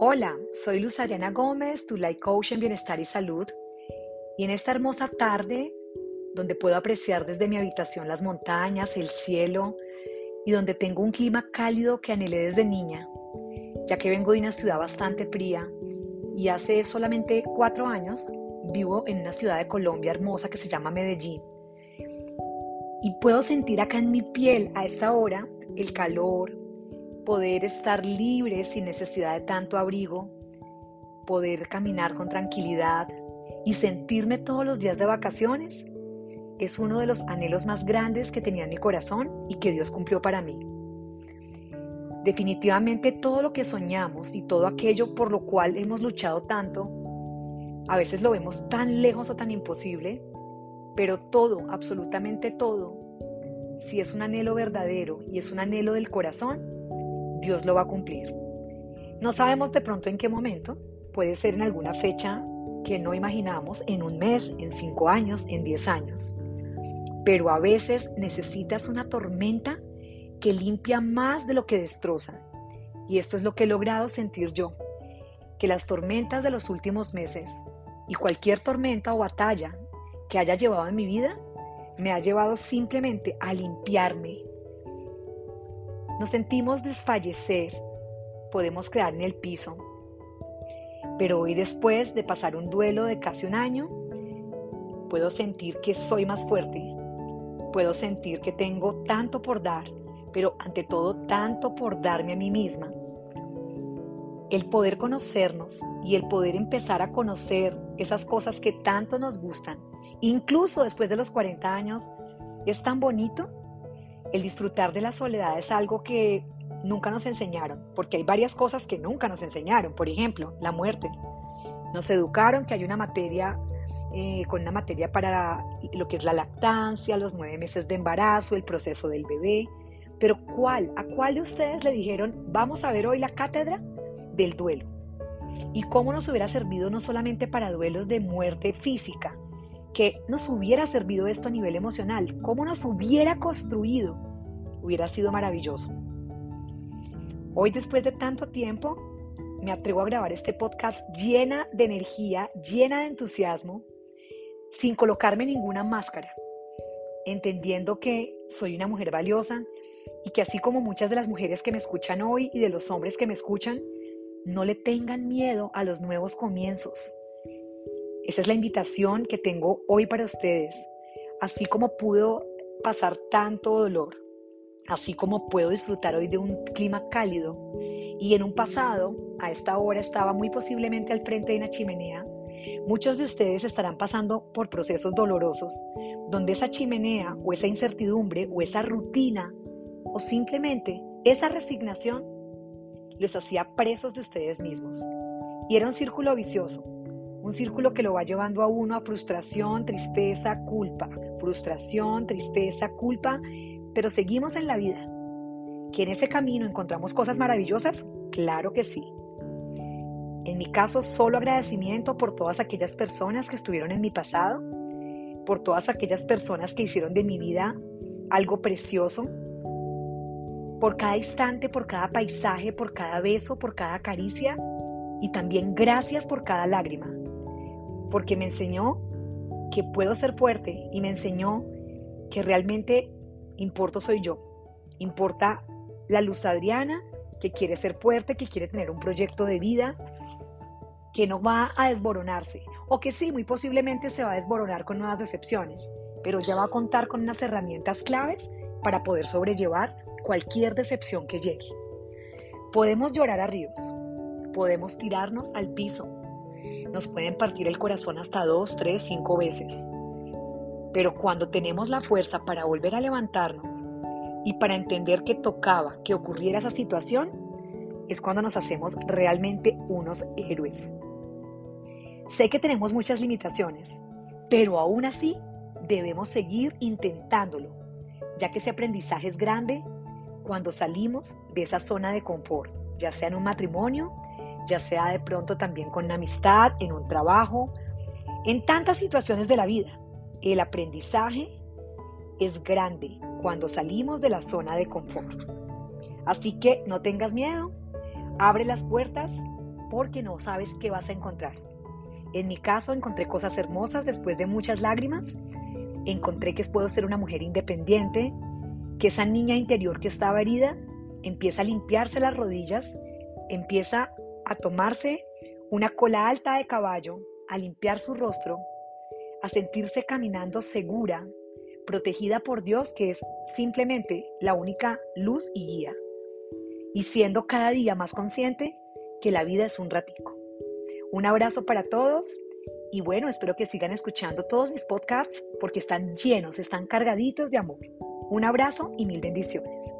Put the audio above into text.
Hola, soy Luz Adriana Gómez, tu Life Coach en Bienestar y Salud. Y en esta hermosa tarde, donde puedo apreciar desde mi habitación las montañas, el cielo, y donde tengo un clima cálido que anhelé desde niña, ya que vengo de una ciudad bastante fría y hace solamente cuatro años vivo en una ciudad de Colombia hermosa que se llama Medellín. Y puedo sentir acá en mi piel a esta hora el calor, poder estar libre sin necesidad de tanto abrigo, poder caminar con tranquilidad y sentirme todos los días de vacaciones, es uno de los anhelos más grandes que tenía en mi corazón y que Dios cumplió para mí. Definitivamente todo lo que soñamos y todo aquello por lo cual hemos luchado tanto, a veces lo vemos tan lejos o tan imposible, pero todo, absolutamente todo, si es un anhelo verdadero y es un anhelo del corazón, Dios lo va a cumplir. No sabemos de pronto en qué momento, puede ser en alguna fecha que no imaginamos, en un mes, en cinco años, en diez años. Pero a veces necesitas una tormenta que limpia más de lo que destroza. Y esto es lo que he logrado sentir yo, que las tormentas de los últimos meses y cualquier tormenta o batalla que haya llevado en mi vida, me ha llevado simplemente a limpiarme, nos sentimos desfallecer, podemos quedar en el piso. Pero hoy después de pasar un duelo de casi un año, puedo sentir que soy más fuerte. Puedo sentir que tengo tanto por dar, pero ante todo tanto por darme a mí misma. El poder conocernos y el poder empezar a conocer esas cosas que tanto nos gustan, incluso después de los 40 años, es tan bonito el disfrutar de la soledad es algo que nunca nos enseñaron, porque hay varias cosas que nunca nos enseñaron. Por ejemplo, la muerte. Nos educaron que hay una materia, eh, con una materia para lo que es la lactancia, los nueve meses de embarazo, el proceso del bebé. Pero ¿cuál? ¿A cuál de ustedes le dijeron, vamos a ver hoy la cátedra del duelo? Y cómo nos hubiera servido no solamente para duelos de muerte física, que nos hubiera servido esto a nivel emocional, cómo nos hubiera construido, hubiera sido maravilloso. Hoy, después de tanto tiempo, me atrevo a grabar este podcast llena de energía, llena de entusiasmo, sin colocarme ninguna máscara, entendiendo que soy una mujer valiosa y que así como muchas de las mujeres que me escuchan hoy y de los hombres que me escuchan, no le tengan miedo a los nuevos comienzos esa es la invitación que tengo hoy para ustedes. Así como pudo pasar tanto dolor, así como puedo disfrutar hoy de un clima cálido y en un pasado, a esta hora estaba muy posiblemente al frente de una chimenea, muchos de ustedes estarán pasando por procesos dolorosos, donde esa chimenea o esa incertidumbre o esa rutina o simplemente esa resignación los hacía presos de ustedes mismos. Y era un círculo vicioso un círculo que lo va llevando a uno a frustración, tristeza, culpa, frustración, tristeza, culpa, pero seguimos en la vida. ¿Que en ese camino encontramos cosas maravillosas? Claro que sí. En mi caso, solo agradecimiento por todas aquellas personas que estuvieron en mi pasado, por todas aquellas personas que hicieron de mi vida algo precioso, por cada instante, por cada paisaje, por cada beso, por cada caricia y también gracias por cada lágrima, porque me enseñó que puedo ser fuerte y me enseñó que realmente importo soy yo. Importa la luz Adriana, que quiere ser fuerte, que quiere tener un proyecto de vida, que no va a desboronarse, o que sí, muy posiblemente se va a desboronar con nuevas decepciones, pero ya va a contar con unas herramientas claves para poder sobrellevar cualquier decepción que llegue. Podemos llorar a ríos, podemos tirarnos al piso, nos pueden partir el corazón hasta dos, tres, cinco veces. Pero cuando tenemos la fuerza para volver a levantarnos y para entender que tocaba que ocurriera esa situación, es cuando nos hacemos realmente unos héroes. Sé que tenemos muchas limitaciones, pero aún así debemos seguir intentándolo, ya que ese aprendizaje es grande cuando salimos de esa zona de confort, ya sea en un matrimonio, ya sea de pronto también con amistad, en un trabajo, en tantas situaciones de la vida. El aprendizaje es grande cuando salimos de la zona de confort. Así que no tengas miedo, abre las puertas porque no sabes qué vas a encontrar. En mi caso encontré cosas hermosas después de muchas lágrimas. Encontré que puedo ser una mujer independiente, que esa niña interior que estaba herida empieza a limpiarse las rodillas, empieza a tomarse una cola alta de caballo, a limpiar su rostro, a sentirse caminando segura, protegida por Dios, que es simplemente la única luz y guía, y siendo cada día más consciente que la vida es un ratico. Un abrazo para todos y bueno, espero que sigan escuchando todos mis podcasts porque están llenos, están cargaditos de amor. Un abrazo y mil bendiciones.